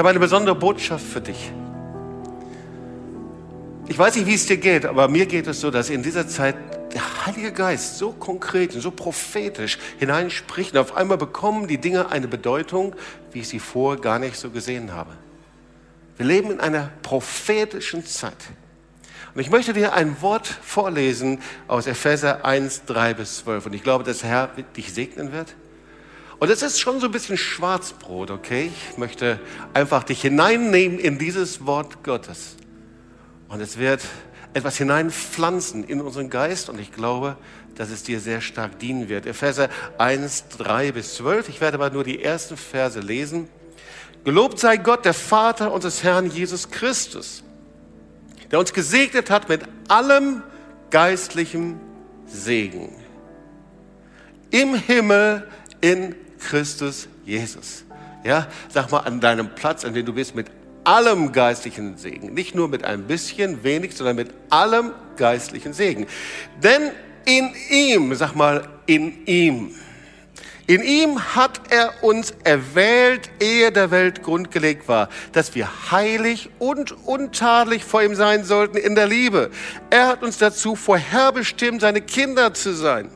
habe eine besondere Botschaft für dich. Ich weiß nicht, wie es dir geht, aber mir geht es so, dass in dieser Zeit der Heilige Geist so konkret und so prophetisch hineinspricht und auf einmal bekommen die Dinge eine Bedeutung, wie ich sie vorher gar nicht so gesehen habe. Wir leben in einer prophetischen Zeit. Und ich möchte dir ein Wort vorlesen aus Epheser 1, 3 bis 12. Und ich glaube, dass der Herr dich segnen wird. Und es ist schon so ein bisschen Schwarzbrot, okay? Ich möchte einfach dich hineinnehmen in dieses Wort Gottes. Und es wird etwas hineinpflanzen in unseren Geist. Und ich glaube, dass es dir sehr stark dienen wird. Epheser 1, 3 bis 12. Ich werde aber nur die ersten Verse lesen. Gelobt sei Gott, der Vater unseres Herrn Jesus Christus der uns gesegnet hat mit allem geistlichen Segen. Im Himmel in Christus Jesus. Ja, sag mal an deinem Platz, an dem du bist, mit allem geistlichen Segen. Nicht nur mit ein bisschen, wenig, sondern mit allem geistlichen Segen. Denn in ihm, sag mal, in ihm in ihm hat er uns erwählt, ehe der Welt grundgelegt war, dass wir heilig und untadelig vor ihm sein sollten in der Liebe. Er hat uns dazu vorherbestimmt, seine Kinder zu sein.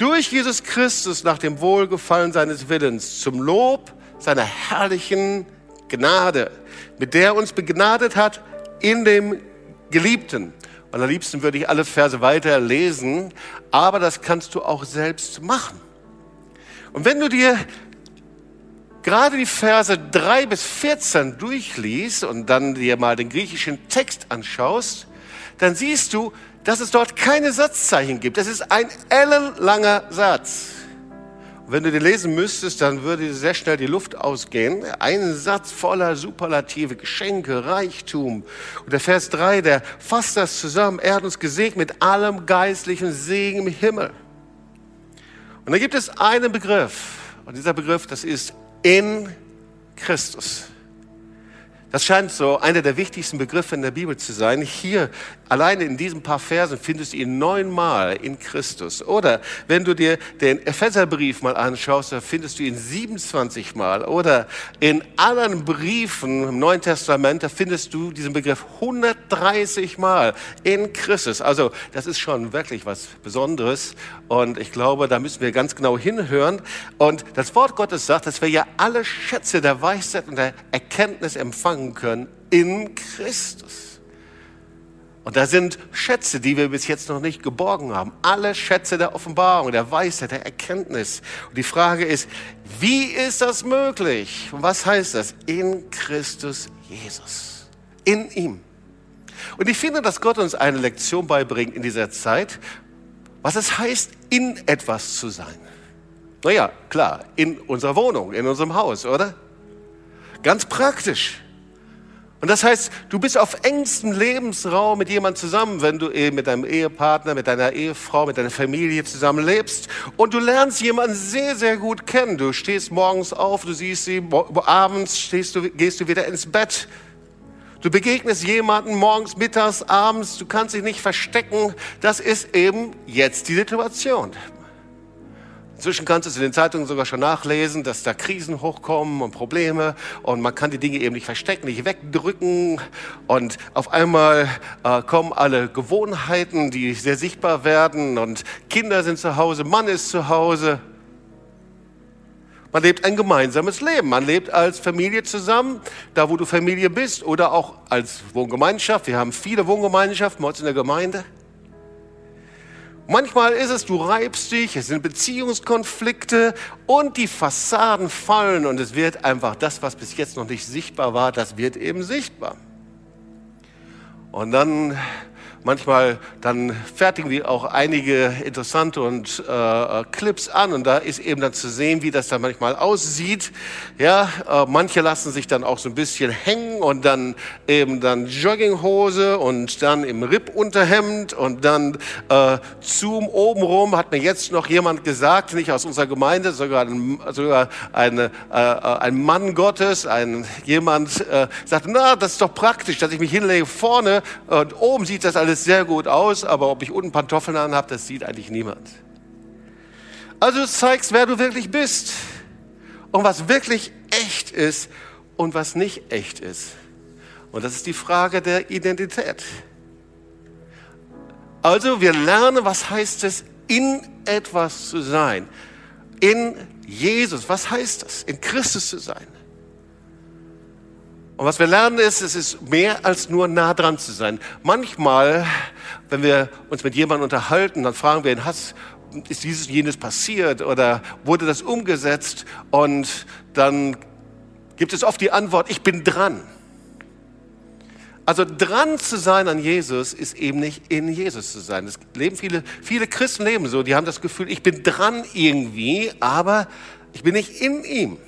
Durch Jesus Christus nach dem Wohlgefallen seines Willens, zum Lob seiner herrlichen Gnade, mit der er uns begnadet hat in dem Geliebten. Und am liebsten würde ich alle Verse weiter lesen, aber das kannst du auch selbst machen. Und wenn du dir gerade die Verse 3 bis 14 durchliest und dann dir mal den griechischen Text anschaust, dann siehst du, dass es dort keine Satzzeichen gibt. Das ist ein ellenlanger Satz. Und wenn du den lesen müsstest, dann würde sehr schnell die Luft ausgehen. Ein Satz voller Superlative, Geschenke, Reichtum. Und der Vers 3, der fasst das zusammen. Er hat uns gesegnet mit allem geistlichen Segen im Himmel. Und da gibt es einen Begriff. Und dieser Begriff, das ist in Christus. Das scheint so einer der wichtigsten Begriffe in der Bibel zu sein. Hier, alleine in diesen paar Versen, findest du ihn neunmal in Christus. Oder wenn du dir den Epheserbrief mal anschaust, da findest du ihn 27 Mal. Oder in anderen Briefen im Neuen Testament, da findest du diesen Begriff 130 Mal in Christus. Also, das ist schon wirklich was Besonderes. Und ich glaube, da müssen wir ganz genau hinhören. Und das Wort Gottes sagt, dass wir ja alle Schätze der Weisheit und der Erkenntnis empfangen empfangen können in Christus. Und da sind Schätze, die wir bis jetzt noch nicht geborgen haben. Alle Schätze der Offenbarung, der Weisheit, der Erkenntnis. Und die Frage ist, wie ist das möglich? Und was heißt das? In Christus Jesus. In ihm. Und ich finde, dass Gott uns eine Lektion beibringt in dieser Zeit, was es heißt, in etwas zu sein. Naja, klar, in unserer Wohnung, in unserem Haus, oder? Ganz praktisch. Und das heißt, du bist auf engstem Lebensraum mit jemandem zusammen, wenn du eben mit deinem Ehepartner, mit deiner Ehefrau, mit deiner Familie zusammen lebst. Und du lernst jemanden sehr, sehr gut kennen. Du stehst morgens auf, du siehst sie, abends stehst du, gehst du wieder ins Bett. Du begegnest jemanden morgens, mittags, abends, du kannst dich nicht verstecken. Das ist eben jetzt die Situation. Inzwischen kannst du es in den Zeitungen sogar schon nachlesen, dass da Krisen hochkommen und Probleme und man kann die Dinge eben nicht verstecken, nicht wegdrücken und auf einmal äh, kommen alle Gewohnheiten, die sehr sichtbar werden und Kinder sind zu Hause, Mann ist zu Hause. Man lebt ein gemeinsames Leben. Man lebt als Familie zusammen, da wo du Familie bist oder auch als Wohngemeinschaft. Wir haben viele Wohngemeinschaften bei uns in der Gemeinde. Manchmal ist es, du reibst dich, es sind Beziehungskonflikte und die Fassaden fallen und es wird einfach das, was bis jetzt noch nicht sichtbar war, das wird eben sichtbar. Und dann manchmal dann fertigen wir auch einige interessante und äh, Clips an und da ist eben dann zu sehen, wie das dann manchmal aussieht. Ja, äh, manche lassen sich dann auch so ein bisschen hängen und dann eben dann Jogginghose und dann im Rippunterhemd und dann äh, Zoom obenrum hat mir jetzt noch jemand gesagt, nicht aus unserer Gemeinde, sogar, ein, sogar eine, äh, ein Mann Gottes, ein jemand äh, sagt, na, das ist doch praktisch, dass ich mich hinlege vorne und oben sieht das alles alles sehr gut aus, aber ob ich unten Pantoffeln anhabe, das sieht eigentlich niemand. Also du zeigst, wer du wirklich bist und was wirklich echt ist und was nicht echt ist. Und das ist die Frage der Identität. Also wir lernen, was heißt es, in etwas zu sein. In Jesus, was heißt das? In Christus zu sein. Und was wir lernen ist, es ist mehr als nur nah dran zu sein. Manchmal, wenn wir uns mit jemandem unterhalten, dann fragen wir ihn, hast, ist dieses jenes passiert oder wurde das umgesetzt? Und dann gibt es oft die Antwort, ich bin dran. Also dran zu sein an Jesus ist eben nicht in Jesus zu sein. Das leben viele, viele Christen leben so, die haben das Gefühl, ich bin dran irgendwie, aber ich bin nicht in ihm.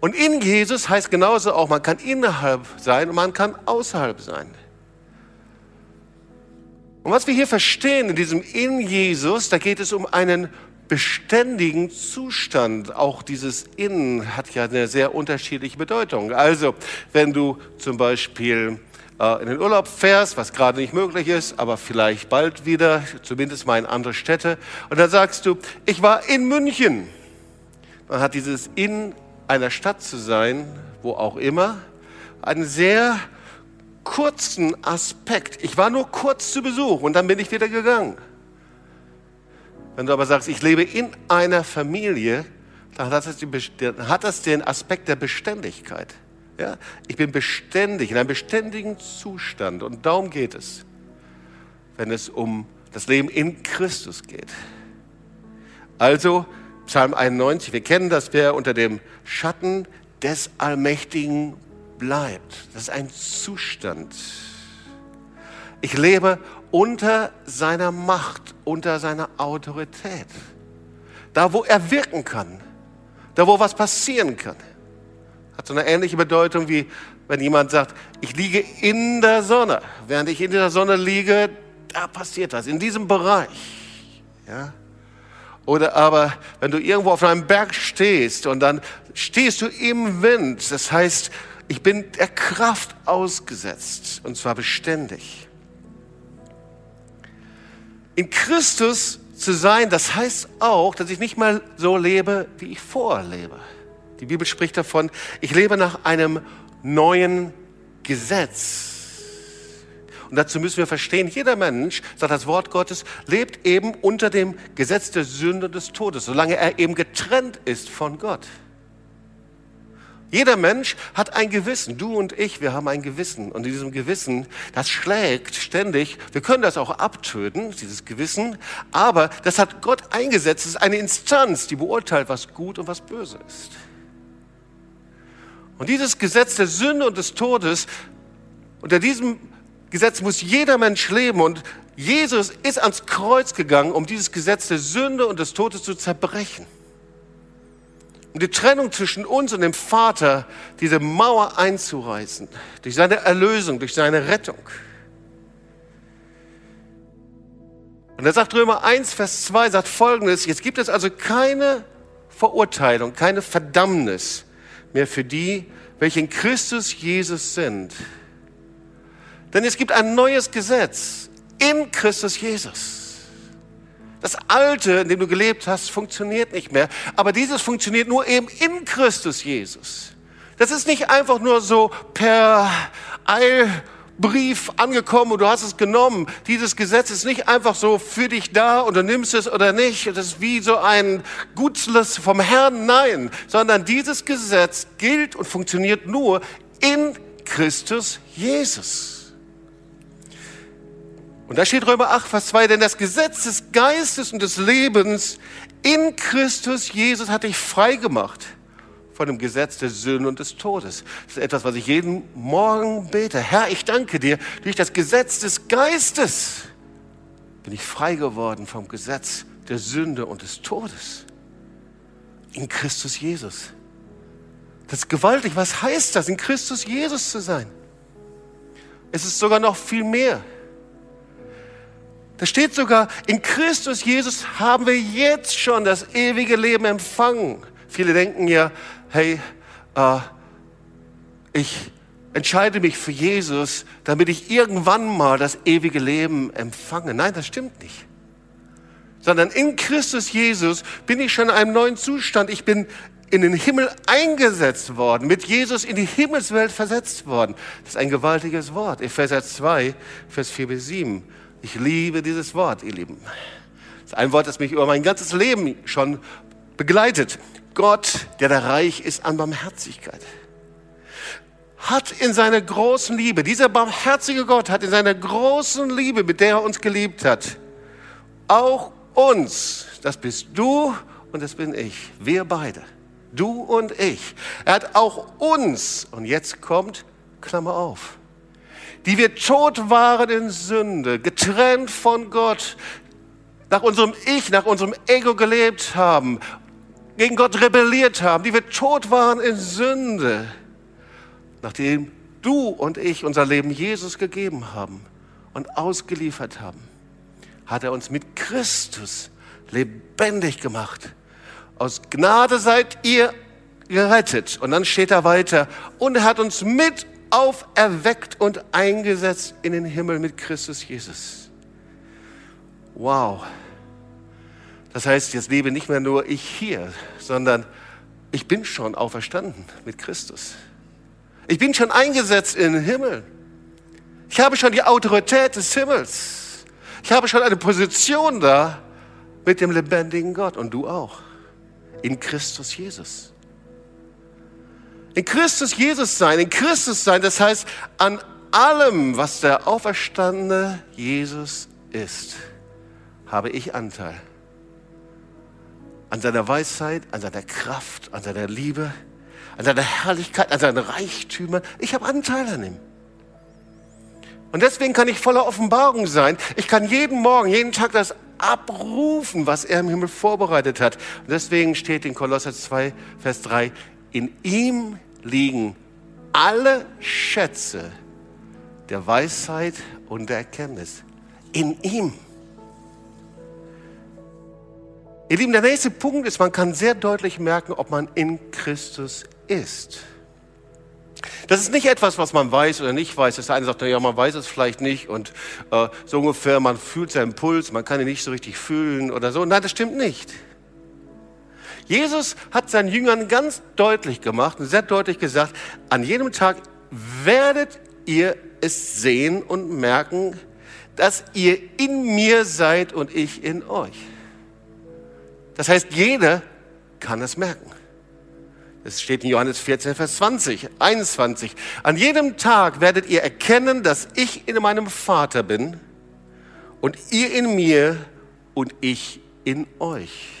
Und in Jesus heißt genauso auch, man kann innerhalb sein und man kann außerhalb sein. Und was wir hier verstehen in diesem in Jesus, da geht es um einen beständigen Zustand. Auch dieses Innen hat ja eine sehr unterschiedliche Bedeutung. Also, wenn du zum Beispiel äh, in den Urlaub fährst, was gerade nicht möglich ist, aber vielleicht bald wieder, zumindest mal in andere Städte, und dann sagst du, ich war in München. Man hat dieses in einer Stadt zu sein, wo auch immer, einen sehr kurzen Aspekt. Ich war nur kurz zu Besuch und dann bin ich wieder gegangen. Wenn du aber sagst, ich lebe in einer Familie, dann hat das, die, hat das den Aspekt der Beständigkeit. Ja? Ich bin beständig, in einem beständigen Zustand. Und darum geht es, wenn es um das Leben in Christus geht. Also Psalm 91, wir kennen das, wer unter dem Schatten des Allmächtigen bleibt. Das ist ein Zustand. Ich lebe unter seiner Macht, unter seiner Autorität. Da, wo er wirken kann, da, wo was passieren kann. Hat so eine ähnliche Bedeutung wie wenn jemand sagt, ich liege in der Sonne. Während ich in der Sonne liege, da passiert was, in diesem Bereich. Ja? Oder aber, wenn du irgendwo auf einem Berg stehst und dann stehst du im Wind, das heißt, ich bin der Kraft ausgesetzt und zwar beständig. In Christus zu sein, das heißt auch, dass ich nicht mal so lebe, wie ich vorlebe. Die Bibel spricht davon, ich lebe nach einem neuen Gesetz. Und dazu müssen wir verstehen, jeder Mensch, sagt das Wort Gottes, lebt eben unter dem Gesetz der Sünde und des Todes, solange er eben getrennt ist von Gott. Jeder Mensch hat ein Gewissen. Du und ich, wir haben ein Gewissen. Und in diesem Gewissen, das schlägt ständig. Wir können das auch abtöten, dieses Gewissen. Aber das hat Gott eingesetzt. Es ist eine Instanz, die beurteilt, was gut und was böse ist. Und dieses Gesetz der Sünde und des Todes, unter diesem Gesetz muss jeder Mensch leben. Und Jesus ist ans Kreuz gegangen, um dieses Gesetz der Sünde und des Todes zu zerbrechen um die Trennung zwischen uns und dem Vater, diese Mauer einzureißen, durch seine Erlösung, durch seine Rettung. Und er sagt Römer 1, Vers 2, sagt folgendes, jetzt gibt es also keine Verurteilung, keine Verdammnis mehr für die, welche in Christus Jesus sind. Denn es gibt ein neues Gesetz in Christus Jesus. Das Alte, in dem du gelebt hast, funktioniert nicht mehr. Aber dieses funktioniert nur eben in Christus Jesus. Das ist nicht einfach nur so per Eilbrief angekommen und du hast es genommen. Dieses Gesetz ist nicht einfach so für dich da und du nimmst es oder nicht. Das ist wie so ein Gutsles vom Herrn. Nein, sondern dieses Gesetz gilt und funktioniert nur in Christus Jesus. Und da steht Römer 8, Vers 2, denn das Gesetz des Geistes und des Lebens in Christus Jesus hat dich frei gemacht von dem Gesetz der Sünde und des Todes. Das ist etwas, was ich jeden Morgen bete. Herr, ich danke dir, durch das Gesetz des Geistes bin ich frei geworden vom Gesetz der Sünde und des Todes. In Christus Jesus. Das ist gewaltig. Was heißt das, in Christus Jesus zu sein? Es ist sogar noch viel mehr. Da steht sogar, in Christus Jesus haben wir jetzt schon das ewige Leben empfangen. Viele denken ja, hey, äh, ich entscheide mich für Jesus, damit ich irgendwann mal das ewige Leben empfange. Nein, das stimmt nicht. Sondern in Christus Jesus bin ich schon in einem neuen Zustand. Ich bin in den Himmel eingesetzt worden, mit Jesus in die Himmelswelt versetzt worden. Das ist ein gewaltiges Wort. Epheser 2, Vers 4 bis 7. Ich liebe dieses Wort, ihr Lieben. Das ist ein Wort, das mich über mein ganzes Leben schon begleitet. Gott, der da reich ist an Barmherzigkeit, hat in seiner großen Liebe, dieser barmherzige Gott hat in seiner großen Liebe, mit der er uns geliebt hat, auch uns, das bist du und das bin ich, wir beide, du und ich. Er hat auch uns, und jetzt kommt, Klammer auf, die wir tot waren in Sünde, getrennt von Gott, nach unserem Ich, nach unserem Ego gelebt haben, gegen Gott rebelliert haben, die wir tot waren in Sünde, nachdem du und ich unser Leben Jesus gegeben haben und ausgeliefert haben, hat er uns mit Christus lebendig gemacht. Aus Gnade seid ihr gerettet. Und dann steht er weiter. Und er hat uns mit auferweckt und eingesetzt in den Himmel mit Christus Jesus. Wow. Das heißt, jetzt lebe nicht mehr nur ich hier, sondern ich bin schon auferstanden mit Christus. Ich bin schon eingesetzt in den Himmel. Ich habe schon die Autorität des Himmels. Ich habe schon eine Position da mit dem lebendigen Gott und du auch. In Christus Jesus. In Christus Jesus sein, in Christus sein, das heißt an allem, was der auferstandene Jesus ist, habe ich Anteil. An seiner Weisheit, an seiner Kraft, an seiner Liebe, an seiner Herrlichkeit, an seinen Reichtümern. Ich habe Anteil an ihm. Und deswegen kann ich voller Offenbarung sein. Ich kann jeden Morgen, jeden Tag das abrufen, was er im Himmel vorbereitet hat. Und deswegen steht in Kolosser 2, Vers 3, in ihm liegen alle Schätze der Weisheit und der Erkenntnis. In ihm. Ihr Lieben, der nächste Punkt ist, man kann sehr deutlich merken, ob man in Christus ist. Das ist nicht etwas, was man weiß oder nicht weiß. Das eine sagt, ja, man weiß es vielleicht nicht und äh, so ungefähr, man fühlt seinen Puls, man kann ihn nicht so richtig fühlen oder so. Nein, das stimmt nicht. Jesus hat seinen Jüngern ganz deutlich gemacht und sehr deutlich gesagt, an jedem Tag werdet ihr es sehen und merken, dass ihr in mir seid und ich in euch. Das heißt, jeder kann es merken. Es steht in Johannes 14, Vers 20, 21. An jedem Tag werdet ihr erkennen, dass ich in meinem Vater bin und ihr in mir und ich in euch.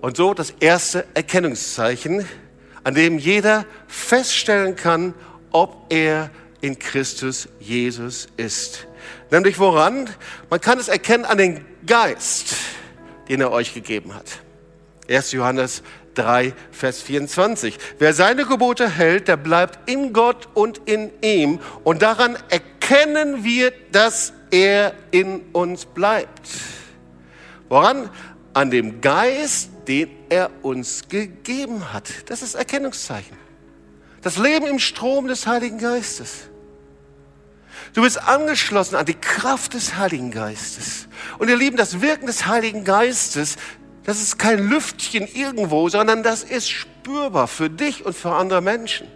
Und so das erste Erkennungszeichen, an dem jeder feststellen kann, ob er in Christus Jesus ist. Nämlich woran? Man kann es erkennen an den Geist, den er euch gegeben hat. 1. Johannes 3, Vers 24. Wer seine Gebote hält, der bleibt in Gott und in ihm. Und daran erkennen wir, dass er in uns bleibt. Woran? An dem Geist, den er uns gegeben hat. Das ist Erkennungszeichen. Das Leben im Strom des Heiligen Geistes. Du bist angeschlossen an die Kraft des Heiligen Geistes. Und ihr Lieben, das Wirken des Heiligen Geistes, das ist kein Lüftchen irgendwo, sondern das ist spürbar für dich und für andere Menschen.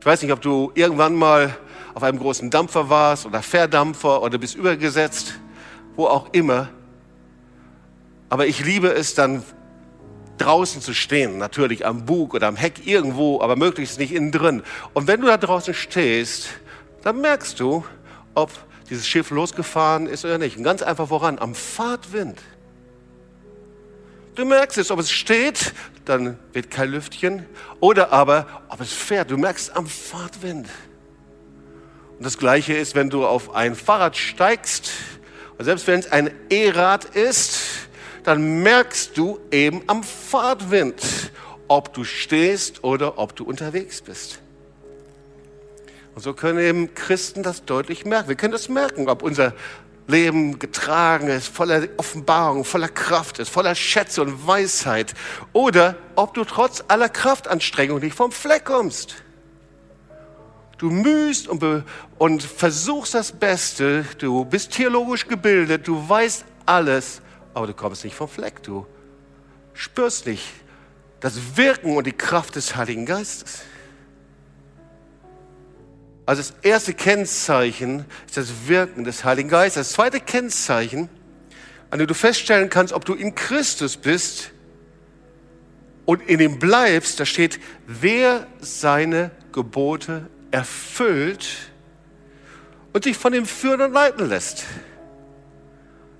Ich weiß nicht, ob du irgendwann mal auf einem großen Dampfer warst oder Verdampfer oder bist übergesetzt, wo auch immer. Aber ich liebe es dann draußen zu stehen, natürlich am Bug oder am Heck irgendwo, aber möglichst nicht innen drin. Und wenn du da draußen stehst, dann merkst du, ob dieses Schiff losgefahren ist oder nicht. Und ganz einfach voran, am Fahrtwind. Du merkst es, ob es steht, dann wird kein Lüftchen. Oder aber, ob es fährt. Du merkst am Fahrtwind. Und das Gleiche ist, wenn du auf ein Fahrrad steigst, und selbst wenn es ein E-Rad ist, dann merkst du eben am Fahrtwind, ob du stehst oder ob du unterwegs bist. Und so können eben Christen das deutlich merken. Wir können das merken, ob unser Leben getragen ist, voller Offenbarung, voller Kraft ist, voller Schätze und Weisheit. Oder ob du trotz aller Kraftanstrengung nicht vom Fleck kommst. Du mühst und, und versuchst das Beste, du bist theologisch gebildet, du weißt alles, aber du kommst nicht vom Fleck. Du spürst nicht das Wirken und die Kraft des Heiligen Geistes. Also das erste Kennzeichen ist das Wirken des Heiligen Geistes. Das zweite Kennzeichen, an dem du feststellen kannst, ob du in Christus bist und in ihm bleibst, da steht, wer seine Gebote erfüllt und sich von ihm führen und leiten lässt.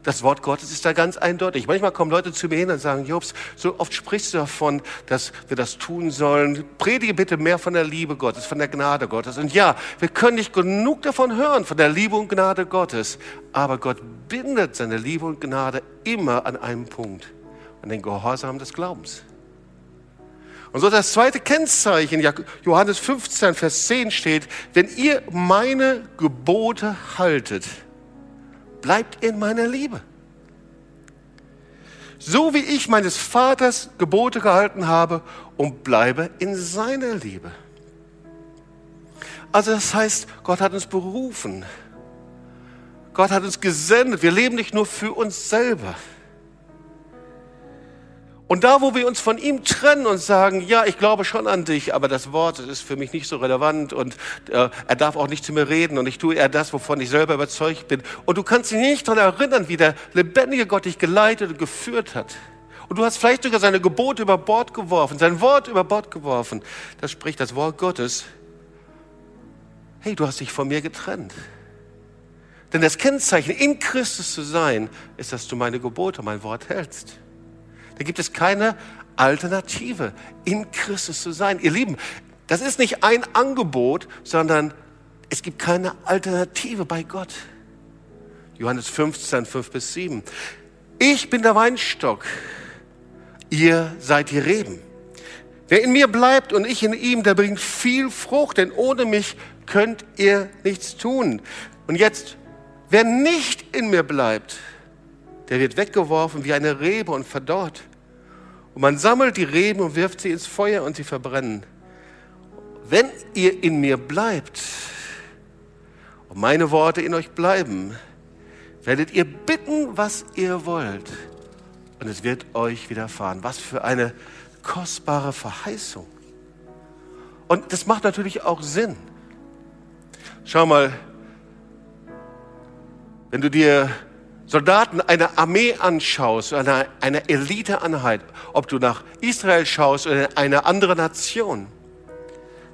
Das Wort Gottes ist da ganz eindeutig. Manchmal kommen Leute zu mir hin und sagen, Jobs, so oft sprichst du davon, dass wir das tun sollen. Predige bitte mehr von der Liebe Gottes, von der Gnade Gottes. Und ja, wir können nicht genug davon hören, von der Liebe und Gnade Gottes. Aber Gott bindet seine Liebe und Gnade immer an einem Punkt, an den Gehorsam des Glaubens. Und so das zweite Kennzeichen, Johannes 15, Vers 10 steht, wenn ihr meine Gebote haltet, bleibt in meiner Liebe. So wie ich meines Vaters Gebote gehalten habe und bleibe in seiner Liebe. Also das heißt, Gott hat uns berufen. Gott hat uns gesendet. Wir leben nicht nur für uns selber. Und da, wo wir uns von ihm trennen und sagen, ja, ich glaube schon an dich, aber das Wort ist für mich nicht so relevant und äh, er darf auch nicht zu mir reden und ich tue eher das, wovon ich selber überzeugt bin. Und du kannst dich nicht daran erinnern, wie der lebendige Gott dich geleitet und geführt hat. Und du hast vielleicht sogar seine Gebote über Bord geworfen, sein Wort über Bord geworfen. Das spricht das Wort Gottes. Hey, du hast dich von mir getrennt. Denn das Kennzeichen, in Christus zu sein, ist, dass du meine Gebote, mein Wort hältst. Da gibt es keine Alternative, in Christus zu sein. Ihr Lieben, das ist nicht ein Angebot, sondern es gibt keine Alternative bei Gott. Johannes 15, 5 bis 7. Ich bin der Weinstock, ihr seid die Reben. Wer in mir bleibt und ich in ihm, der bringt viel Frucht, denn ohne mich könnt ihr nichts tun. Und jetzt, wer nicht in mir bleibt, der wird weggeworfen wie eine Rebe und verdorrt. Und man sammelt die Reben und wirft sie ins Feuer und sie verbrennen. Wenn ihr in mir bleibt und meine Worte in euch bleiben, werdet ihr bitten, was ihr wollt. Und es wird euch widerfahren. Was für eine kostbare Verheißung. Und das macht natürlich auch Sinn. Schau mal, wenn du dir Soldaten einer Armee anschaust, einer, einer Eliteeinheit, ob du nach Israel schaust oder in eine andere Nation,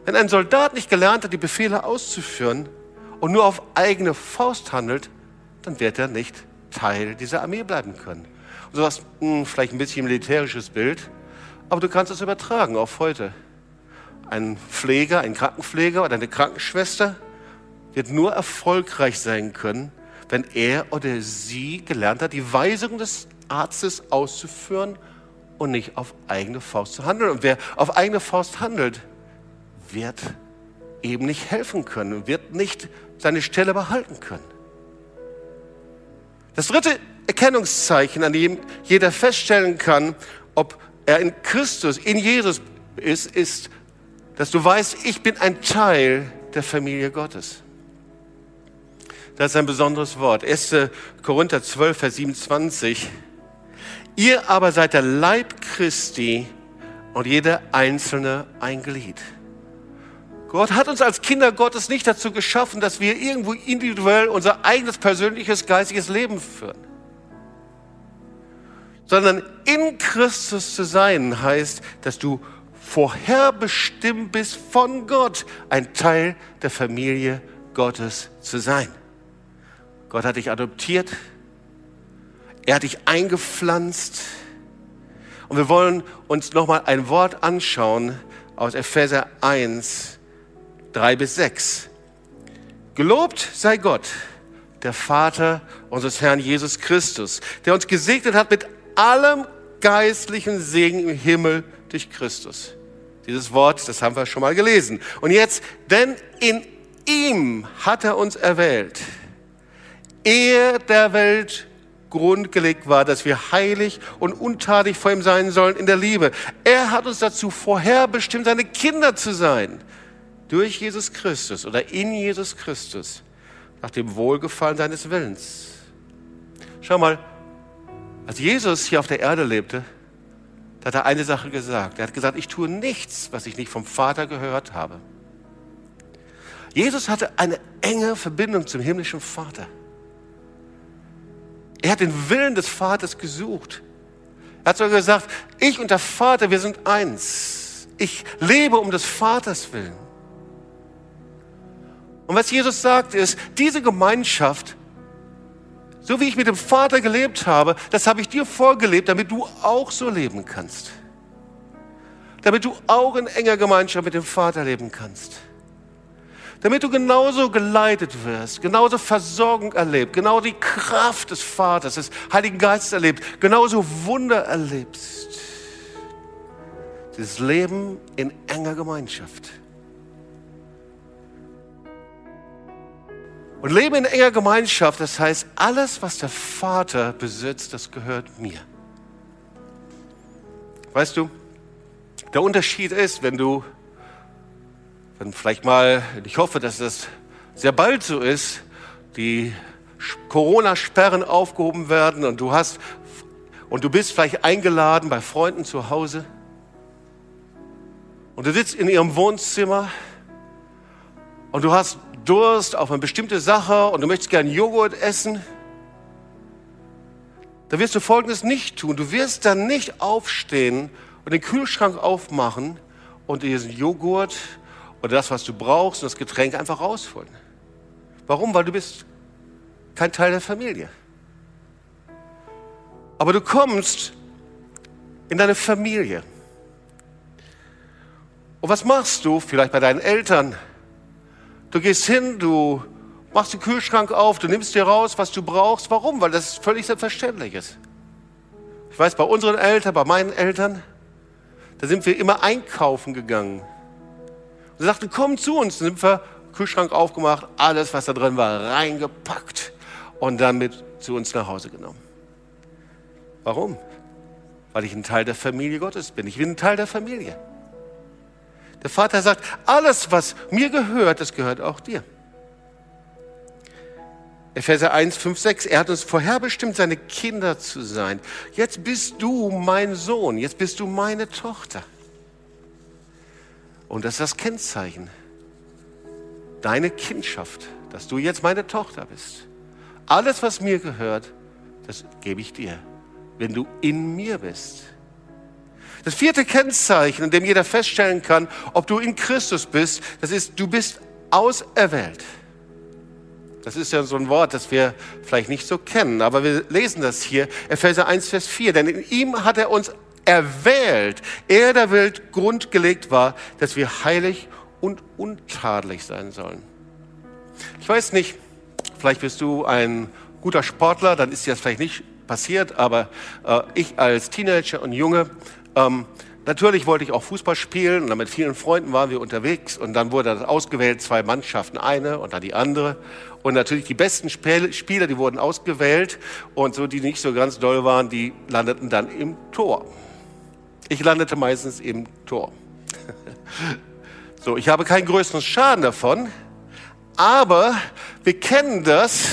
wenn ein Soldat nicht gelernt hat, die Befehle auszuführen und nur auf eigene Faust handelt, dann wird er nicht Teil dieser Armee bleiben können. Und du sagst, hm, vielleicht ein bisschen militärisches Bild, aber du kannst es übertragen auf heute. Ein Pfleger, ein Krankenpfleger oder eine Krankenschwester wird nur erfolgreich sein können, wenn er oder sie gelernt hat, die Weisung des Arztes auszuführen und nicht auf eigene Faust zu handeln. Und wer auf eigene Faust handelt, wird eben nicht helfen können wird nicht seine Stelle behalten können. Das dritte Erkennungszeichen, an dem jeder feststellen kann, ob er in Christus, in Jesus ist, ist, dass du weißt, ich bin ein Teil der Familie Gottes. Das ist ein besonderes Wort. 1. Korinther 12, Vers 27. Ihr aber seid der Leib Christi und jeder einzelne ein Glied. Gott hat uns als Kinder Gottes nicht dazu geschaffen, dass wir irgendwo individuell unser eigenes persönliches geistiges Leben führen. Sondern in Christus zu sein heißt, dass du vorherbestimmt bist von Gott, ein Teil der Familie Gottes zu sein. Gott hat dich adoptiert. Er hat dich eingepflanzt. Und wir wollen uns nochmal ein Wort anschauen aus Epheser 1, 3 bis 6. Gelobt sei Gott, der Vater unseres Herrn Jesus Christus, der uns gesegnet hat mit allem geistlichen Segen im Himmel durch Christus. Dieses Wort, das haben wir schon mal gelesen. Und jetzt, denn in ihm hat er uns erwählt ehe der Welt grundgelegt war, dass wir heilig und untadig vor ihm sein sollen in der Liebe. Er hat uns dazu vorherbestimmt, seine Kinder zu sein. Durch Jesus Christus oder in Jesus Christus. Nach dem Wohlgefallen seines Willens. Schau mal, als Jesus hier auf der Erde lebte, da hat er eine Sache gesagt. Er hat gesagt, ich tue nichts, was ich nicht vom Vater gehört habe. Jesus hatte eine enge Verbindung zum himmlischen Vater. Er hat den Willen des Vaters gesucht. Er hat sogar gesagt, ich und der Vater, wir sind eins. Ich lebe um des Vaters willen. Und was Jesus sagt ist, diese Gemeinschaft, so wie ich mit dem Vater gelebt habe, das habe ich dir vorgelebt, damit du auch so leben kannst. Damit du auch in enger Gemeinschaft mit dem Vater leben kannst damit du genauso geleitet wirst, genauso Versorgung erlebst, genau die Kraft des Vaters, des Heiligen Geistes erlebst, genauso Wunder erlebst. Dieses Leben in enger Gemeinschaft. Und Leben in enger Gemeinschaft, das heißt, alles, was der Vater besitzt, das gehört mir. Weißt du, der Unterschied ist, wenn du wenn vielleicht mal, ich hoffe, dass das sehr bald so ist, die Corona-Sperren aufgehoben werden und du hast und du bist vielleicht eingeladen bei Freunden zu Hause und du sitzt in ihrem Wohnzimmer und du hast Durst auf eine bestimmte Sache und du möchtest gerne Joghurt essen, dann wirst du Folgendes nicht tun. Du wirst dann nicht aufstehen und den Kühlschrank aufmachen und diesen Joghurt oder das, was du brauchst, und das Getränk einfach rausholen. Warum? Weil du bist kein Teil der Familie. Aber du kommst in deine Familie. Und was machst du? Vielleicht bei deinen Eltern. Du gehst hin, du machst den Kühlschrank auf, du nimmst dir raus, was du brauchst. Warum? Weil das völlig selbstverständlich ist. Ich weiß, bei unseren Eltern, bei meinen Eltern, da sind wir immer einkaufen gegangen. Sie sagten, komm zu uns. Dann sind wir Kühlschrank aufgemacht, alles, was da drin war, reingepackt und dann mit zu uns nach Hause genommen. Warum? Weil ich ein Teil der Familie Gottes bin. Ich bin ein Teil der Familie. Der Vater sagt, alles, was mir gehört, das gehört auch dir. Epheser 1, 5, 6, er hat uns vorherbestimmt, seine Kinder zu sein. Jetzt bist du mein Sohn, jetzt bist du meine Tochter. Und das ist das Kennzeichen. Deine Kindschaft, dass du jetzt meine Tochter bist. Alles, was mir gehört, das gebe ich dir, wenn du in mir bist. Das vierte Kennzeichen, in dem jeder feststellen kann, ob du in Christus bist, das ist, du bist auserwählt. Das ist ja so ein Wort, das wir vielleicht nicht so kennen, aber wir lesen das hier, Epheser 1, Vers 4. Denn in ihm hat er uns erwählt, er der Welt grundgelegt war, dass wir heilig und untadelig sein sollen. Ich weiß nicht, vielleicht bist du ein guter Sportler, dann ist dir das vielleicht nicht passiert, aber äh, ich als Teenager und Junge, ähm, natürlich wollte ich auch Fußball spielen und mit vielen Freunden waren wir unterwegs und dann wurde das ausgewählt, zwei Mannschaften, eine und dann die andere. Und natürlich die besten Spieler, die wurden ausgewählt und so, die nicht so ganz doll waren, die landeten dann im Tor. Ich landete meistens im Tor. So, ich habe keinen größeren Schaden davon, aber wir kennen das,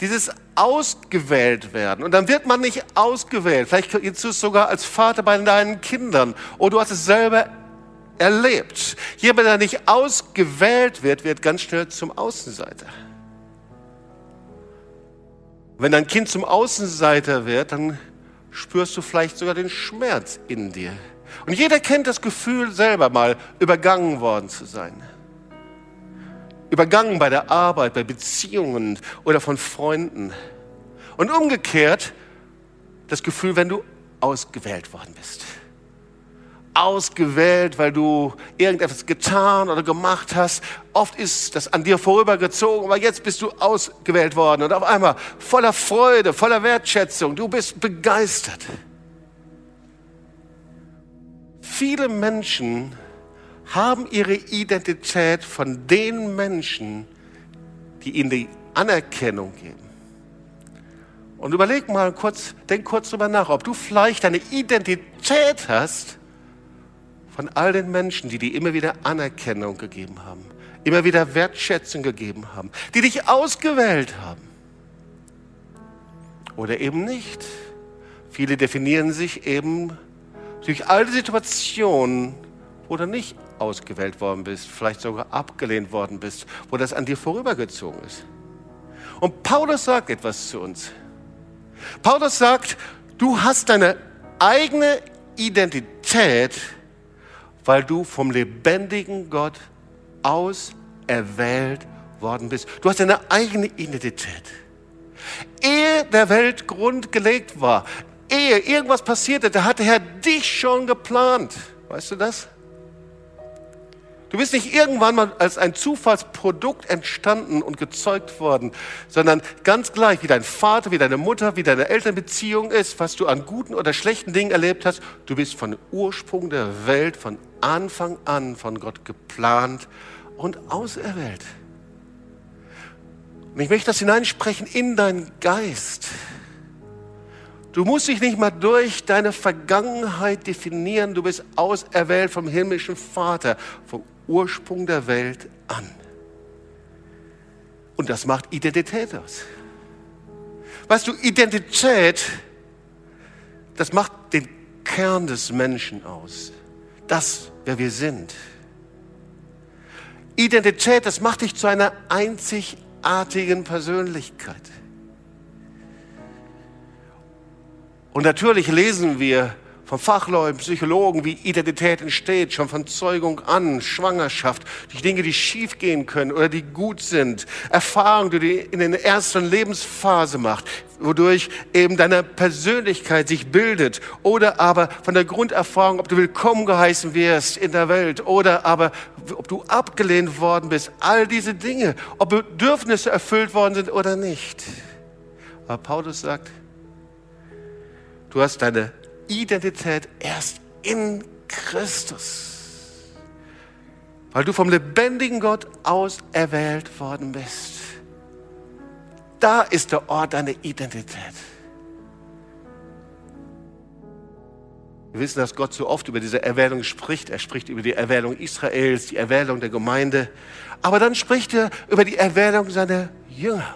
dieses ausgewählt werden. Und dann wird man nicht ausgewählt. Vielleicht jetzt du es sogar als Vater bei deinen Kindern oder du hast es selber erlebt. Jemand, der nicht ausgewählt wird, wird ganz schnell zum Außenseiter. Wenn dein Kind zum Außenseiter wird, dann spürst du vielleicht sogar den Schmerz in dir. Und jeder kennt das Gefühl selber mal, übergangen worden zu sein. Übergangen bei der Arbeit, bei Beziehungen oder von Freunden. Und umgekehrt das Gefühl, wenn du ausgewählt worden bist ausgewählt, weil du irgendetwas getan oder gemacht hast. Oft ist das an dir vorübergezogen, aber jetzt bist du ausgewählt worden und auf einmal voller Freude, voller Wertschätzung. Du bist begeistert. Viele Menschen haben ihre Identität von den Menschen, die ihnen die Anerkennung geben. Und überleg mal kurz, denk kurz drüber nach, ob du vielleicht eine Identität hast, von all den Menschen, die dir immer wieder Anerkennung gegeben haben, immer wieder Wertschätzung gegeben haben, die dich ausgewählt haben. Oder eben nicht. Viele definieren sich eben durch all die Situationen, wo du nicht ausgewählt worden bist, vielleicht sogar abgelehnt worden bist, wo das an dir vorübergezogen ist. Und Paulus sagt etwas zu uns. Paulus sagt, du hast deine eigene Identität, weil du vom lebendigen Gott auserwählt worden bist. Du hast deine eigene Identität. Ehe der Welt grundgelegt war, ehe irgendwas passierte, da hat der Herr dich schon geplant. Weißt du das? Du bist nicht irgendwann mal als ein Zufallsprodukt entstanden und gezeugt worden, sondern ganz gleich, wie dein Vater, wie deine Mutter, wie deine Elternbeziehung ist, was du an guten oder schlechten Dingen erlebt hast, du bist von Ursprung der Welt, von Anfang an von Gott geplant und auserwählt. Und ich möchte das hineinsprechen in deinen Geist. Du musst dich nicht mal durch deine Vergangenheit definieren. Du bist auserwählt vom himmlischen Vater, vom Ursprung der Welt an. Und das macht Identität aus. Weißt du, Identität, das macht den Kern des Menschen aus. Das, wer wir sind. Identität, das macht dich zu einer einzigartigen Persönlichkeit. Und natürlich lesen wir von Fachleuten, Psychologen, wie Identität entsteht, schon von Zeugung an, Schwangerschaft, durch Dinge, die schief gehen können oder die gut sind, Erfahrungen, die du in der ersten Lebensphase macht, wodurch eben deine Persönlichkeit sich bildet oder aber von der Grunderfahrung, ob du willkommen geheißen wirst in der Welt oder aber ob du abgelehnt worden bist, all diese Dinge, ob Bedürfnisse erfüllt worden sind oder nicht. Aber Paulus sagt, du hast deine Identität erst in Christus. Weil du vom lebendigen Gott aus erwählt worden bist. Da ist der Ort deiner Identität. Wir wissen, dass Gott so oft über diese Erwählung spricht. Er spricht über die Erwählung Israels, die Erwählung der Gemeinde. Aber dann spricht er über die Erwählung seiner Jünger.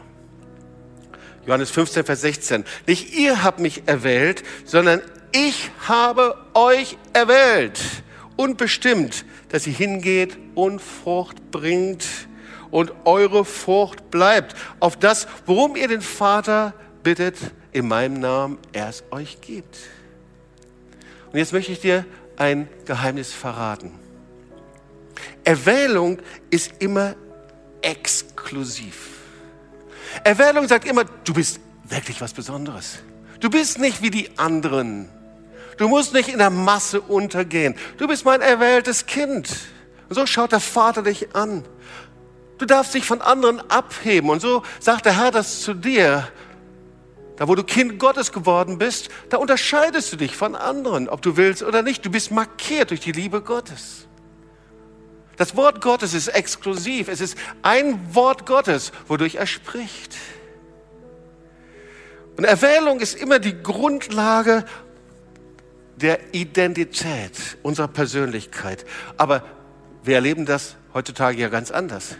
Johannes 15, Vers 16. Nicht ihr habt mich erwählt, sondern ich habe euch erwählt und bestimmt, dass ihr hingeht und Frucht bringt und eure Frucht bleibt, auf das, worum ihr den Vater bittet, in meinem Namen er es euch gibt. Und jetzt möchte ich dir ein Geheimnis verraten. Erwählung ist immer exklusiv. Erwählung sagt immer, du bist wirklich was Besonderes. Du bist nicht wie die anderen. Du musst nicht in der Masse untergehen. Du bist mein erwähltes Kind. Und so schaut der Vater dich an. Du darfst dich von anderen abheben. Und so sagt der Herr das zu dir. Da, wo du Kind Gottes geworden bist, da unterscheidest du dich von anderen, ob du willst oder nicht. Du bist markiert durch die Liebe Gottes. Das Wort Gottes ist exklusiv. Es ist ein Wort Gottes, wodurch er spricht. Und Erwählung ist immer die Grundlage der Identität unserer Persönlichkeit. Aber wir erleben das heutzutage ja ganz anders.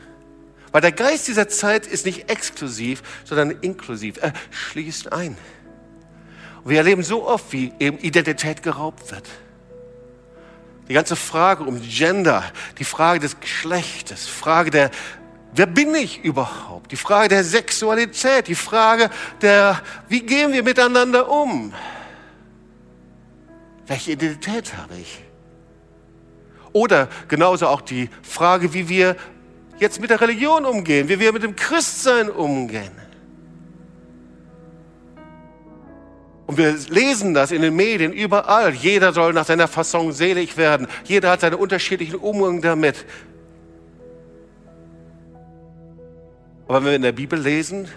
Weil der Geist dieser Zeit ist nicht exklusiv, sondern inklusiv. Er schließt ein. Und wir erleben so oft, wie eben Identität geraubt wird. Die ganze Frage um Gender, die Frage des Geschlechtes, Frage der, wer bin ich überhaupt? Die Frage der Sexualität, die Frage der, wie gehen wir miteinander um? Welche Identität habe ich? Oder genauso auch die Frage, wie wir jetzt mit der Religion umgehen, wie wir mit dem Christsein umgehen. Und wir lesen das in den Medien überall. Jeder soll nach seiner Fassung selig werden. Jeder hat seine unterschiedlichen Umgang damit. Aber wenn wir in der Bibel lesen,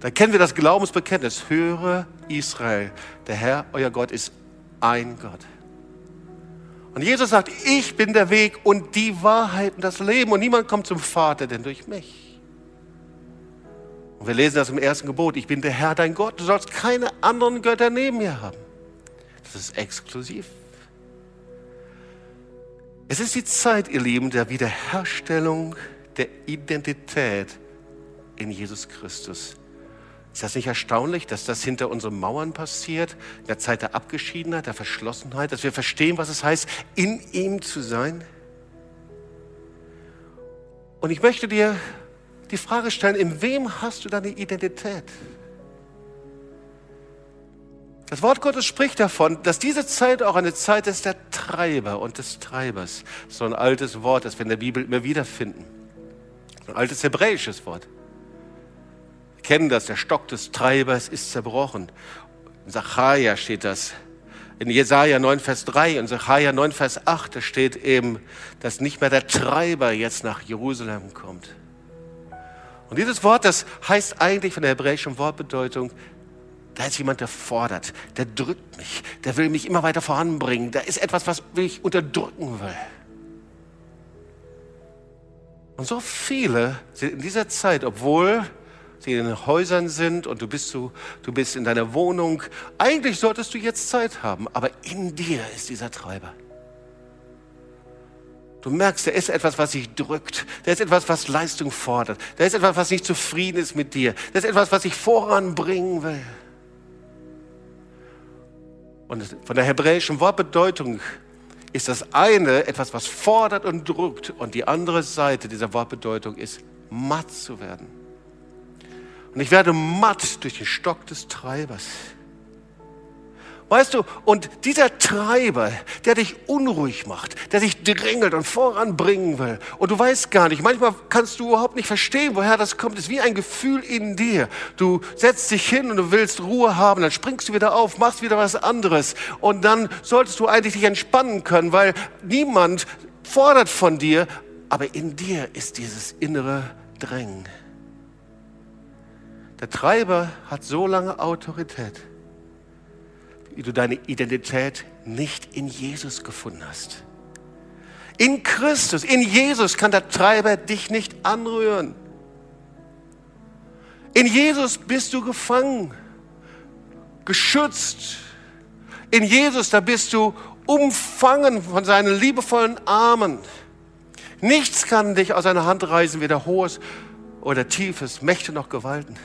dann kennen wir das Glaubensbekenntnis. Höre Israel, der Herr, euer Gott, ist ein Gott. Und Jesus sagt, ich bin der Weg und die Wahrheit und das Leben und niemand kommt zum Vater denn durch mich. Und wir lesen das im ersten Gebot, ich bin der Herr dein Gott, du sollst keine anderen Götter neben mir haben. Das ist exklusiv. Es ist die Zeit, ihr Lieben, der Wiederherstellung der Identität in Jesus Christus. Ist das nicht erstaunlich, dass das hinter unseren Mauern passiert, in der Zeit der Abgeschiedenheit, der Verschlossenheit, dass wir verstehen, was es heißt, in ihm zu sein? Und ich möchte dir die Frage stellen, in wem hast du deine Identität? Das Wort Gottes spricht davon, dass diese Zeit auch eine Zeit ist der Treiber und des Treibers. So ein altes Wort, das wir in der Bibel immer wieder finden. Ein altes hebräisches Wort kennen das, der Stock des Treibers ist zerbrochen. In Sacharja steht das. In Jesaja 9, Vers 3 und Sacharja 9, Vers 8, da steht eben, dass nicht mehr der Treiber jetzt nach Jerusalem kommt. Und dieses Wort, das heißt eigentlich von der hebräischen Wortbedeutung, da ist jemand, der fordert, der drückt mich, der will mich immer weiter voranbringen, da ist etwas, was mich unterdrücken will. Und so viele sind in dieser Zeit, obwohl die in den Häusern sind und du bist, so, du bist in deiner Wohnung. Eigentlich solltest du jetzt Zeit haben, aber in dir ist dieser Treiber. Du merkst, da ist etwas, was sich drückt. Da ist etwas, was Leistung fordert. Da ist etwas, was nicht zufrieden ist mit dir. Da ist etwas, was sich voranbringen will. Und von der hebräischen Wortbedeutung ist das eine etwas, was fordert und drückt. Und die andere Seite dieser Wortbedeutung ist, matt zu werden. Und ich werde matt durch den Stock des Treibers. Weißt du, und dieser Treiber, der dich unruhig macht, der dich drängelt und voranbringen will, und du weißt gar nicht, manchmal kannst du überhaupt nicht verstehen, woher das kommt, ist wie ein Gefühl in dir. Du setzt dich hin und du willst Ruhe haben, dann springst du wieder auf, machst wieder was anderes, und dann solltest du eigentlich dich entspannen können, weil niemand fordert von dir, aber in dir ist dieses innere Drängen. Der Treiber hat so lange Autorität, wie du deine Identität nicht in Jesus gefunden hast. In Christus, in Jesus kann der Treiber dich nicht anrühren. In Jesus bist du gefangen, geschützt. In Jesus, da bist du umfangen von seinen liebevollen Armen. Nichts kann dich aus seiner Hand reißen, weder hohes oder tiefes, Mächte noch Gewalten.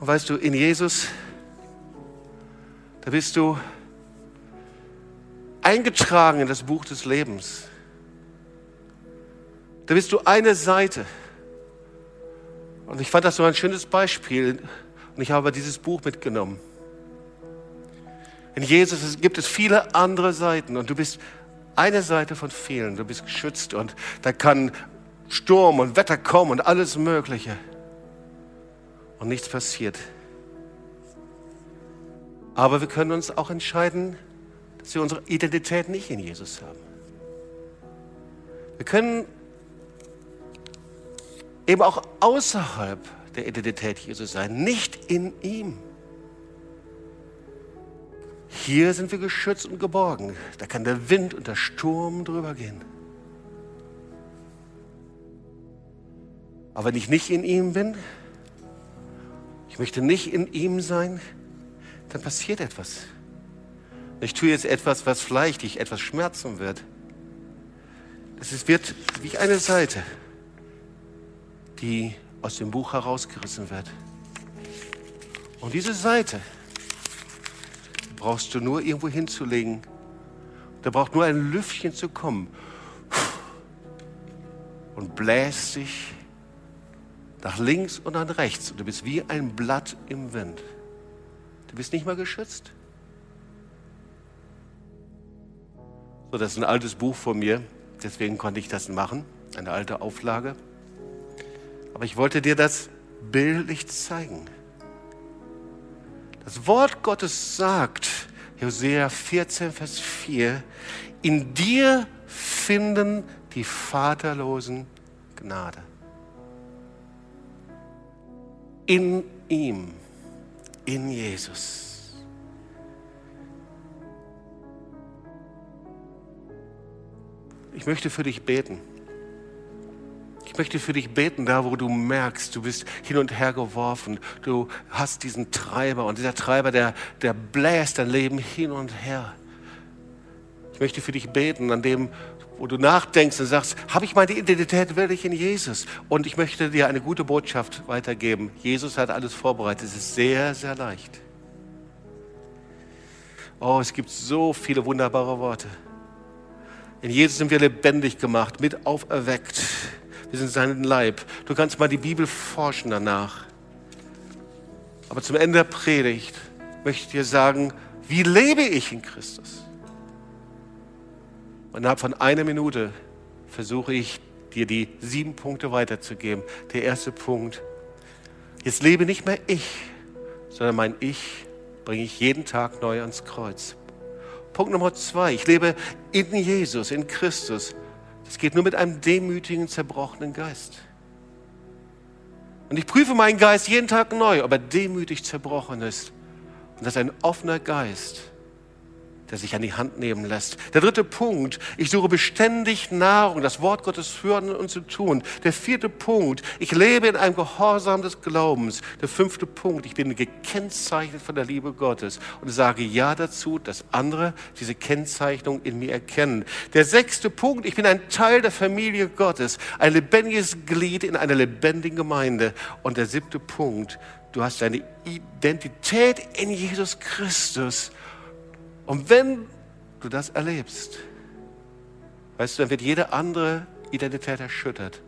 Und weißt du, in Jesus, da bist du eingetragen in das Buch des Lebens. Da bist du eine Seite. Und ich fand das so ein schönes Beispiel. Und ich habe dieses Buch mitgenommen. In Jesus gibt es viele andere Seiten und du bist eine Seite von vielen. Du bist geschützt und da kann Sturm und Wetter kommen und alles Mögliche und nichts passiert. Aber wir können uns auch entscheiden, dass wir unsere Identität nicht in Jesus haben. Wir können eben auch außerhalb der Identität Jesus sein, nicht in ihm. Hier sind wir geschützt und geborgen. Da kann der Wind und der Sturm drüber gehen. Aber wenn ich nicht in ihm bin, ich möchte nicht in ihm sein, dann passiert etwas. Ich tue jetzt etwas, was vielleicht dich etwas schmerzen wird. Es wird wie eine Seite, die aus dem Buch herausgerissen wird. Und diese Seite brauchst du nur irgendwo hinzulegen. Da braucht nur ein Lüftchen zu kommen und bläst sich nach links und nach rechts. Und du bist wie ein Blatt im Wind. Du bist nicht mal geschützt. So, das ist ein altes Buch von mir, deswegen konnte ich das machen, eine alte Auflage. Aber ich wollte dir das bildlich zeigen. Das Wort Gottes sagt, Hosea 14, Vers 4, in dir finden die Vaterlosen Gnade in ihm, in Jesus. Ich möchte für dich beten. Ich möchte für dich beten, da wo du merkst, du bist hin und her geworfen, du hast diesen Treiber und dieser Treiber, der, der bläst dein Leben hin und her. Ich möchte für dich beten, an dem, wo du nachdenkst und sagst, habe ich meine Identität wirklich in Jesus? Und ich möchte dir eine gute Botschaft weitergeben. Jesus hat alles vorbereitet. Es ist sehr, sehr leicht. Oh, es gibt so viele wunderbare Worte. In Jesus sind wir lebendig gemacht, mit auferweckt. Wir sind sein Leib. Du kannst mal die Bibel forschen danach. Aber zum Ende der Predigt möchte ich dir sagen, wie lebe ich in Christus? Und innerhalb von einer Minute versuche ich dir die sieben Punkte weiterzugeben. Der erste Punkt, jetzt lebe nicht mehr ich, sondern mein Ich bringe ich jeden Tag neu ans Kreuz. Punkt Nummer zwei, ich lebe in Jesus, in Christus. Das geht nur mit einem demütigen, zerbrochenen Geist. Und ich prüfe meinen Geist jeden Tag neu, ob er demütig zerbrochen ist. Und das ist ein offener Geist der sich an die Hand nehmen lässt. Der dritte Punkt, ich suche beständig Nahrung, das Wort Gottes hören und zu tun. Der vierte Punkt, ich lebe in einem Gehorsam des Glaubens. Der fünfte Punkt, ich bin gekennzeichnet von der Liebe Gottes und sage Ja dazu, dass andere diese Kennzeichnung in mir erkennen. Der sechste Punkt, ich bin ein Teil der Familie Gottes, ein lebendiges Glied in einer lebendigen Gemeinde. Und der siebte Punkt, du hast deine Identität in Jesus Christus und wenn du das erlebst, weißt du, dann wird jede andere Identität erschüttert.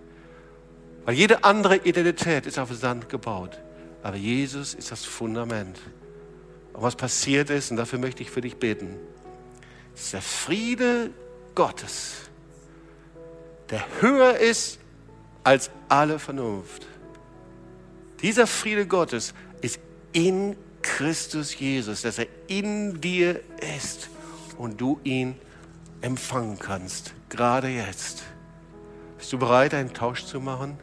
Weil jede andere Identität ist auf Sand gebaut. Aber Jesus ist das Fundament. Und was passiert ist, und dafür möchte ich für dich beten, ist der Friede Gottes, der höher ist als alle Vernunft. Dieser Friede Gottes ist in Christus Jesus, dass er in dir ist und du ihn empfangen kannst, gerade jetzt. Bist du bereit, einen Tausch zu machen?